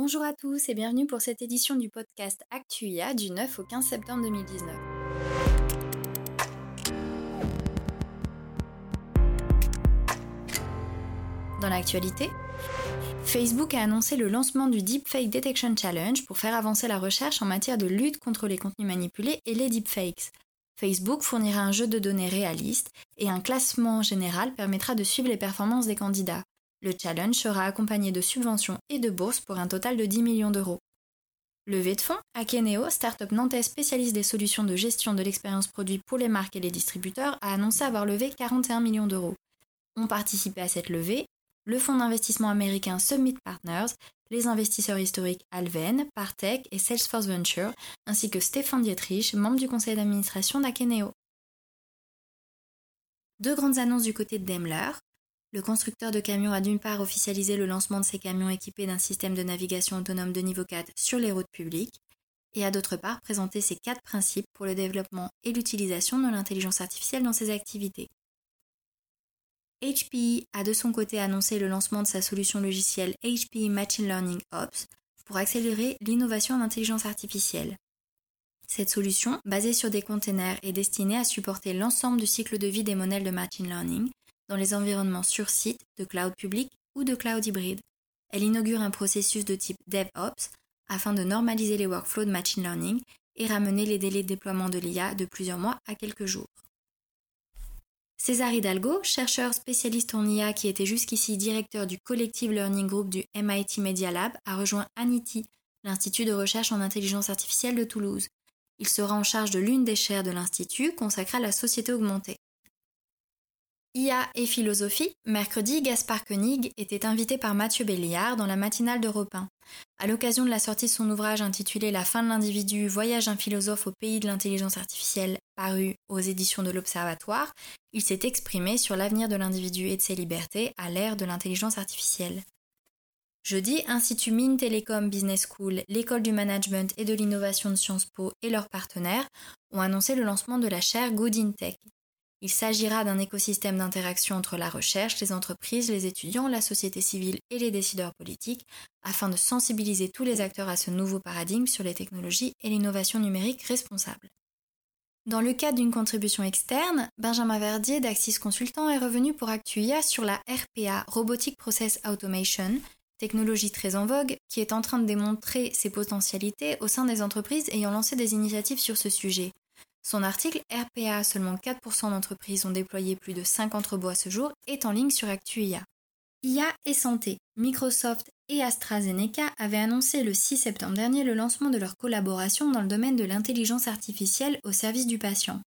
Bonjour à tous et bienvenue pour cette édition du podcast Actuia du 9 au 15 septembre 2019. Dans l'actualité, Facebook a annoncé le lancement du Deepfake Detection Challenge pour faire avancer la recherche en matière de lutte contre les contenus manipulés et les deepfakes. Facebook fournira un jeu de données réaliste et un classement général permettra de suivre les performances des candidats. Le challenge sera accompagné de subventions et de bourses pour un total de 10 millions d'euros. Levée de fonds, Akeneo, start-up nantaise spécialiste des solutions de gestion de l'expérience produit pour les marques et les distributeurs, a annoncé avoir levé 41 millions d'euros. Ont participé à cette levée le fonds d'investissement américain Summit Partners, les investisseurs historiques Alven, Partech et Salesforce Venture, ainsi que Stéphane Dietrich, membre du conseil d'administration d'Akeneo. Deux grandes annonces du côté de Daimler. Le constructeur de camions a d'une part officialisé le lancement de ses camions équipés d'un système de navigation autonome de niveau 4 sur les routes publiques, et a d'autre part présenté ses quatre principes pour le développement et l'utilisation de l'intelligence artificielle dans ses activités. HPE a de son côté annoncé le lancement de sa solution logicielle HPE Machine Learning Ops pour accélérer l'innovation en intelligence artificielle. Cette solution, basée sur des containers, est destinée à supporter l'ensemble du cycle de vie des modèles de machine learning dans les environnements sur site, de cloud public ou de cloud hybride. Elle inaugure un processus de type DevOps afin de normaliser les workflows de machine learning et ramener les délais de déploiement de l'IA de plusieurs mois à quelques jours. César Hidalgo, chercheur spécialiste en IA qui était jusqu'ici directeur du Collective Learning Group du MIT Media Lab, a rejoint ANITI, l'Institut de recherche en intelligence artificielle de Toulouse. Il sera en charge de l'une des chaires de l'Institut consacrée à la société augmentée. IA et philosophie, mercredi, Gaspard Koenig était invité par Mathieu Béliard dans la matinale d'Europe 1. À l'occasion de la sortie de son ouvrage intitulé La fin de l'individu, voyage d'un philosophe au pays de l'intelligence artificielle, paru aux éditions de l'Observatoire, il s'est exprimé sur l'avenir de l'individu et de ses libertés à l'ère de l'intelligence artificielle. Jeudi, Institut Mines Telecom Business School, l'école du management et de l'innovation de Sciences Po et leurs partenaires ont annoncé le lancement de la chaire Good in Tech, il s'agira d'un écosystème d'interaction entre la recherche, les entreprises, les étudiants, la société civile et les décideurs politiques, afin de sensibiliser tous les acteurs à ce nouveau paradigme sur les technologies et l'innovation numérique responsable. Dans le cadre d'une contribution externe, Benjamin Verdier d'Axis Consultant est revenu pour Actuia sur la RPA, Robotic Process Automation, technologie très en vogue qui est en train de démontrer ses potentialités au sein des entreprises ayant lancé des initiatives sur ce sujet. Son article RPA, seulement 4% d'entreprises ont déployé plus de 50 robots ce jour, est en ligne sur ActuIA. IA et santé. Microsoft et AstraZeneca avaient annoncé le 6 septembre dernier le lancement de leur collaboration dans le domaine de l'intelligence artificielle au service du patient.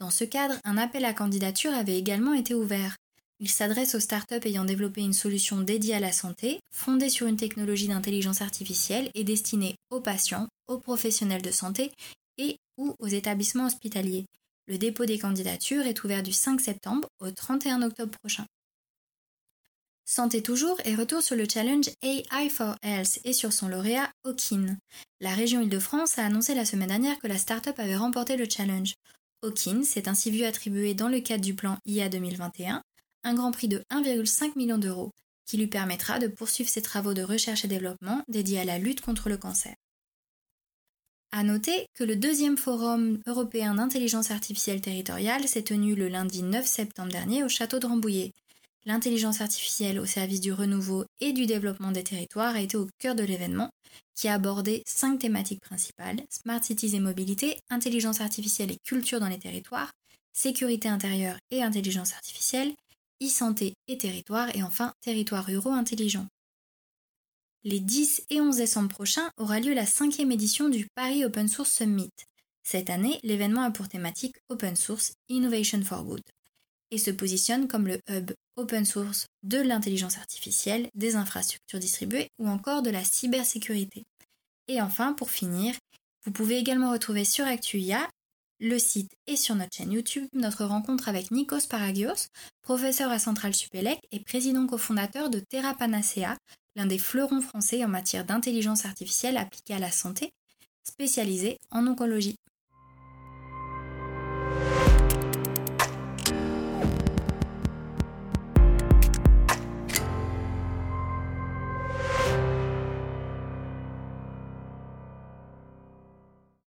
Dans ce cadre, un appel à candidature avait également été ouvert. Il s'adresse aux startups ayant développé une solution dédiée à la santé, fondée sur une technologie d'intelligence artificielle et destinée aux patients, aux professionnels de santé et ou aux établissements hospitaliers. Le dépôt des candidatures est ouvert du 5 septembre au 31 octobre prochain. Santé toujours et retour sur le challenge AI for Health et sur son lauréat Okin. La région Île-de-France a annoncé la semaine dernière que la start-up avait remporté le challenge. Okin s'est ainsi vu attribuer dans le cadre du plan IA 2021 un grand prix de 1,5 million d'euros qui lui permettra de poursuivre ses travaux de recherche et développement dédiés à la lutte contre le cancer. À noter que le deuxième forum européen d'intelligence artificielle territoriale s'est tenu le lundi 9 septembre dernier au château de Rambouillet. L'intelligence artificielle au service du renouveau et du développement des territoires a été au cœur de l'événement, qui a abordé cinq thématiques principales Smart Cities et mobilité, intelligence artificielle et culture dans les territoires, sécurité intérieure et intelligence artificielle, e-santé et territoire, et enfin territoires ruraux intelligents. Les 10 et 11 décembre prochains aura lieu la cinquième édition du Paris Open Source Summit. Cette année, l'événement a pour thématique Open Source Innovation for Good et se positionne comme le hub open source de l'intelligence artificielle, des infrastructures distribuées ou encore de la cybersécurité. Et enfin, pour finir, vous pouvez également retrouver sur ActuIA le site et sur notre chaîne YouTube notre rencontre avec Nikos Paragios, professeur à Centrale Supélec et président cofondateur de Terra Panacea, l'un des fleurons français en matière d'intelligence artificielle appliquée à la santé, spécialisé en oncologie.